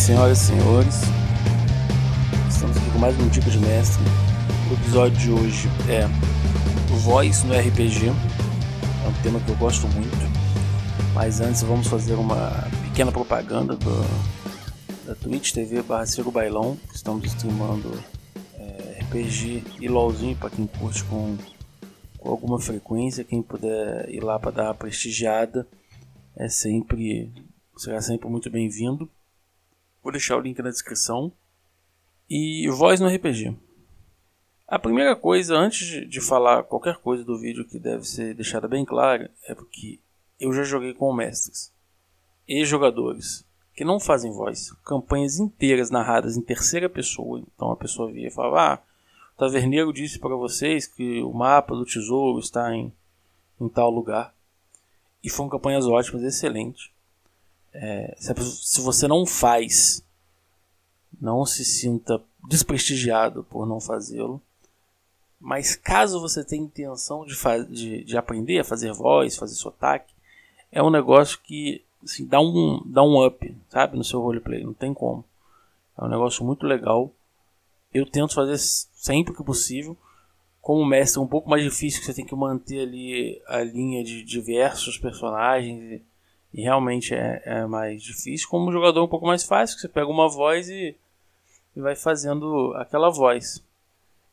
senhoras e senhores, estamos aqui com mais um Dica de Mestre. O episódio de hoje é Voz no RPG, é um tema que eu gosto muito. Mas antes vamos fazer uma pequena propaganda do, da Twitch TV barra Ciro Bailão, estamos streamando é, RPG e LOLzinho para quem curte com, com alguma frequência, quem puder ir lá para dar uma prestigiada é sempre será sempre muito bem-vindo. Vou deixar o link na descrição. E voz no RPG. A primeira coisa, antes de falar qualquer coisa do vídeo que deve ser deixada bem clara, é porque eu já joguei com mestres e jogadores que não fazem voz, campanhas inteiras narradas em terceira pessoa. Então a pessoa via e falava: Ah, o taverneiro disse para vocês que o mapa do tesouro está em, em tal lugar. E foram campanhas ótimas, excelentes. É, se, se você não faz, não se sinta desprestigiado por não fazê-lo. Mas caso você tenha intenção de, de, de, aprender a fazer voz, fazer sotaque, é um negócio que assim, dá, um, dá um up, sabe, no seu roleplay, não tem como. É um negócio muito legal. Eu tento fazer sempre que possível. Como mestre é um pouco mais difícil, que você tem que manter ali a linha de diversos personagens e realmente é, é mais difícil. Como jogador um pouco mais fácil, que você pega uma voz e, e vai fazendo aquela voz.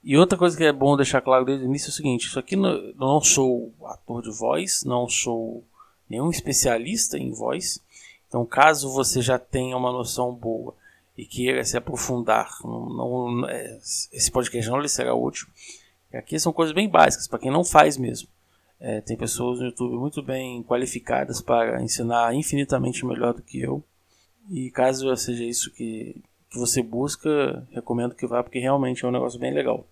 E outra coisa que é bom deixar claro desde o início é o seguinte: isso aqui não, não sou ator de voz, não sou nenhum especialista em voz. Então, caso você já tenha uma noção boa e queira se aprofundar, não, não, é, esse podcast não lhe será útil. Aqui são coisas bem básicas para quem não faz mesmo. É, tem pessoas no YouTube muito bem qualificadas para ensinar infinitamente melhor do que eu. E caso seja isso que, que você busca, recomendo que vá, porque realmente é um negócio bem legal.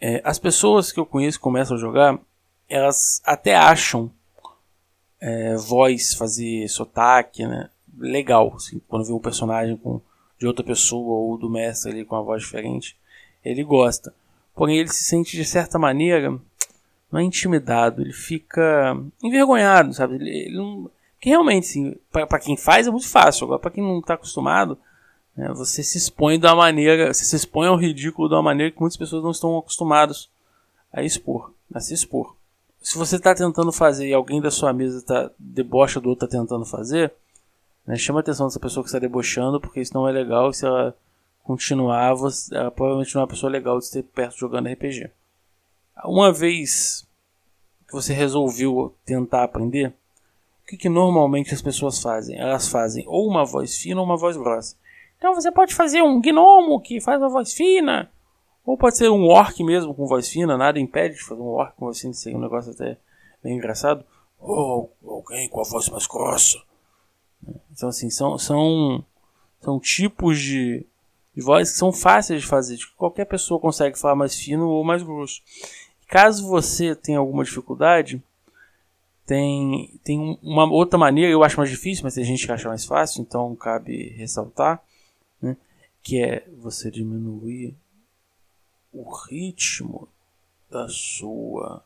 É, as pessoas que eu conheço começam a jogar, elas até acham é, voz, fazer sotaque, né, legal. Assim, quando vê um personagem com, de outra pessoa ou do mestre ali com uma voz diferente, ele gosta. Porém, ele se sente de certa maneira não é intimidado, ele fica envergonhado, sabe? Ele, ele não, que realmente, assim, para quem faz é muito fácil, agora para quem não está acostumado, né, você se expõe da maneira, você se expõe ao ridículo de uma maneira que muitas pessoas não estão acostumadas a expor, a se expor. Se você está tentando fazer e alguém da sua mesa tá debocha do outro está tentando fazer, né, chama a atenção dessa pessoa que está debochando, porque isso não é legal. Se ela continuar, você, ela provavelmente não é uma pessoa legal de ter perto jogando RPG. Uma vez que você resolveu tentar aprender, o que, que normalmente as pessoas fazem? Elas fazem ou uma voz fina ou uma voz grossa. Então você pode fazer um gnomo que faz uma voz fina, ou pode ser um orc mesmo com voz fina, nada impede de fazer um orc com voz fina, seria um negócio até bem engraçado. Ou alguém com a voz mais grossa. Então assim, são, são, são tipos de, de voz que são fáceis de fazer, de que qualquer pessoa consegue falar mais fino ou mais grosso. Caso você tenha alguma dificuldade, tem, tem uma outra maneira, eu acho mais difícil, mas tem gente que acha mais fácil, então cabe ressaltar, né, que é você diminuir o ritmo da sua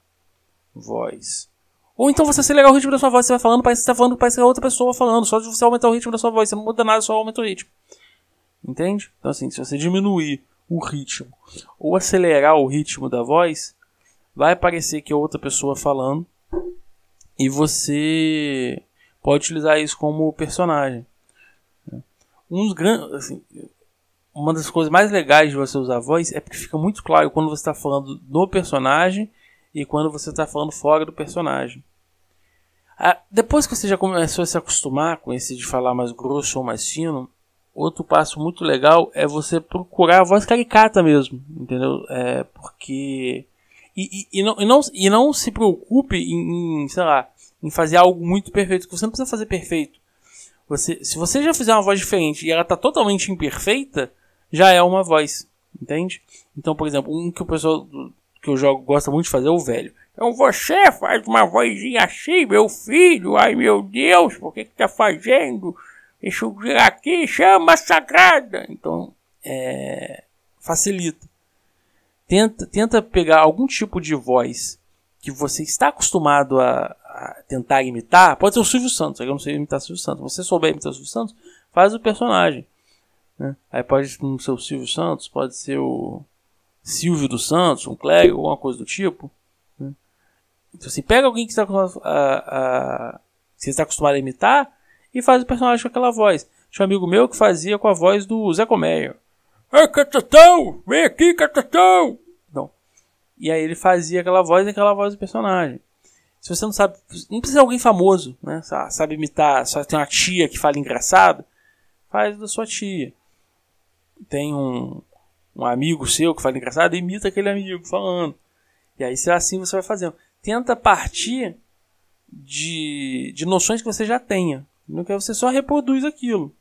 voz. Ou então você acelerar o ritmo da sua voz, você vai falando, parece que você está falando, parece que é outra pessoa falando, só de você aumentar o ritmo da sua voz, você não muda nada, só aumenta o ritmo. Entende? Então assim, se você diminuir o ritmo ou acelerar o ritmo da voz, vai parecer que é outra pessoa falando e você pode utilizar isso como personagem. Um grandes, assim, uma das coisas mais legais de você usar a voz é porque fica muito claro quando você está falando do personagem e quando você está falando fora do personagem. Ah, depois que você já começou a se acostumar com esse de falar mais grosso ou mais fino, outro passo muito legal é você procurar a voz caricata mesmo, entendeu? É porque e, e, não, e, não, e não se preocupe em, em, sei lá, em fazer algo muito perfeito, que você não precisa fazer perfeito. Você, se você já fizer uma voz diferente e ela está totalmente imperfeita, já é uma voz, entende? Então, por exemplo, um que o pessoal que eu jogo gosta muito de fazer é o velho. Então você faz uma vozinha assim, meu filho, ai meu Deus, por que que tá fazendo? Vir aqui, chama sagrada. Então, é, facilita tenta, tenta pegar algum tipo de voz que você está acostumado a, a tentar imitar. Pode ser o Silvio Santos, eu não sei imitar o Silvio Santos. Se você souber imitar o Silvio Santos, faz o personagem. Né? Aí pode ser o Silvio Santos, pode ser o Silvio dos Santos, um clérigo, alguma coisa do tipo. Né? Então, assim, pega alguém que está acostumado a, a, você está acostumado a imitar e faz o personagem com aquela voz. Tinha um amigo meu que fazia com a voz do Zé Coméia. Ei, Catatão! Vem aqui, Catatão! Não. E aí ele fazia aquela voz e aquela voz do personagem. Se você não sabe, não precisa ser alguém famoso, né? Sabe imitar, só tem uma tia que fala engraçado, faz da sua tia. Tem um, um amigo seu que fala engraçado, imita aquele amigo falando. E aí, é assim, você vai fazendo. Tenta partir de, de noções que você já tenha. Não quer você só reproduz aquilo.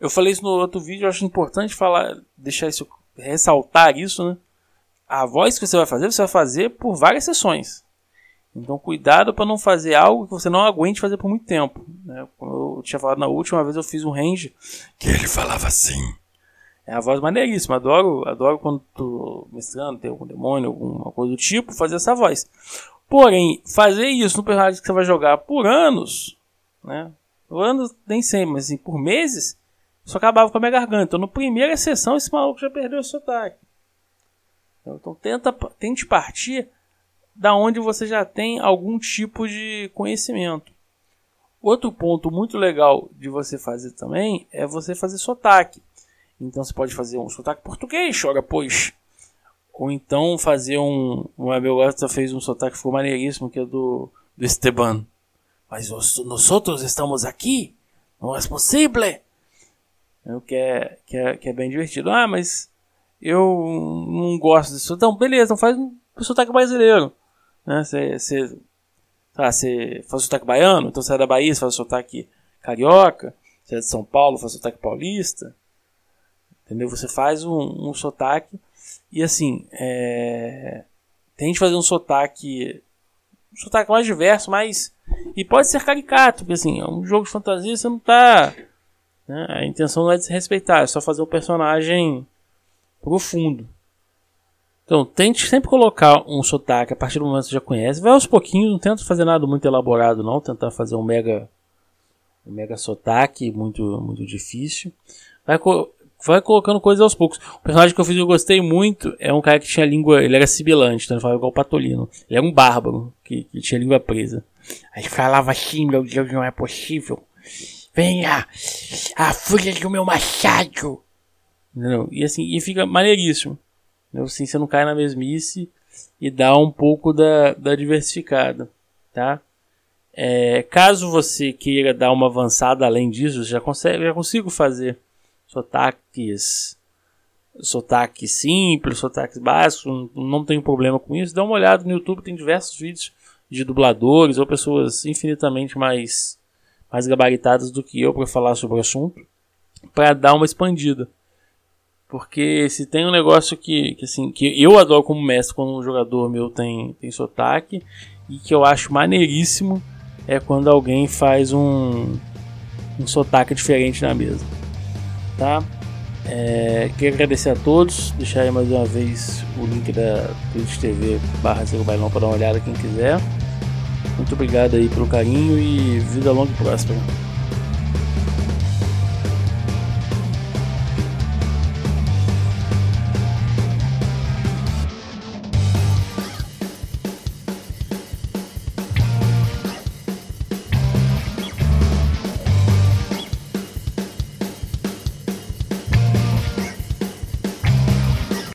Eu falei isso no outro vídeo, eu acho importante falar, deixar isso, ressaltar isso, né? A voz que você vai fazer, você vai fazer por várias sessões. Então, cuidado para não fazer algo que você não aguente fazer por muito tempo. Né? Como eu tinha falado na última vez, eu fiz um range que ele falava assim. É a voz maneiríssima. Adoro, adoro quando tô mestrando, tem algum demônio, alguma coisa do tipo, fazer essa voz. Porém, fazer isso no personagem que você vai jogar por anos, né? Por anos nem sempre, mas assim, por meses, isso acabava com a minha garganta. Então, na primeira sessão, esse maluco já perdeu o sotaque. Então, tenta, tente partir da onde você já tem algum tipo de conhecimento. Outro ponto muito legal de você fazer também é você fazer sotaque. Então você pode fazer um sotaque português, chora pois. Ou então fazer um. O Abel Gasta fez um sotaque que ficou maneiríssimo, que é do, do Esteban. Mas nós outros estamos aqui? Não é possível? É, que, é, que, é, que é bem divertido. Ah, mas eu não gosto disso. Então, beleza, então faz um sotaque brasileiro. Né? Você, você, tá, faz sotaque baiano, então você é da Bahia, você faz sotaque carioca. Você é de São Paulo, faz sotaque paulista. Entendeu? Você faz um, um sotaque e assim, é... tente fazer um sotaque um sotaque mais diverso, mas e pode ser caricato, porque assim, é um jogo de fantasia, você não tá né? a intenção não é desrespeitar, é só fazer o personagem profundo. Então, tente sempre colocar um sotaque a partir do momento que você já conhece. Vai aos pouquinhos, não tenta fazer nada muito elaborado, não. Tentar fazer um mega, um mega sotaque, muito, muito difícil. Vai, vai colocando coisas aos poucos. O personagem que eu fiz e eu gostei muito é um cara que tinha língua. Ele era sibilante, então ele falava igual o Patolino. Ele era um bárbaro, que, que tinha língua presa. Aí falava assim: Meu Deus, não é possível. Venha, a fúria do meu machado. Entendeu? E assim, e fica maneiríssimo. Assim, você não cai na mesmice e dá um pouco da, da diversificada, tá? É, caso você queira dar uma avançada além disso, já, consegue, já consigo fazer sotaques, sotaques simples, sotaques básicos, não, não tenho problema com isso. Dá uma olhada no YouTube, tem diversos vídeos de dubladores ou pessoas infinitamente mais, mais gabaritadas do que eu para falar sobre o assunto, para dar uma expandida. Porque se tem um negócio que, que, assim, que eu adoro como mestre quando um jogador meu tem, tem sotaque e que eu acho maneiríssimo é quando alguém faz um, um sotaque diferente na mesa. Tá? É, quero agradecer a todos, deixar aí mais uma vez o link da Twitch TV barra Bailão para dar uma olhada quem quiser. Muito obrigado aí pelo carinho e vida longa e próspera.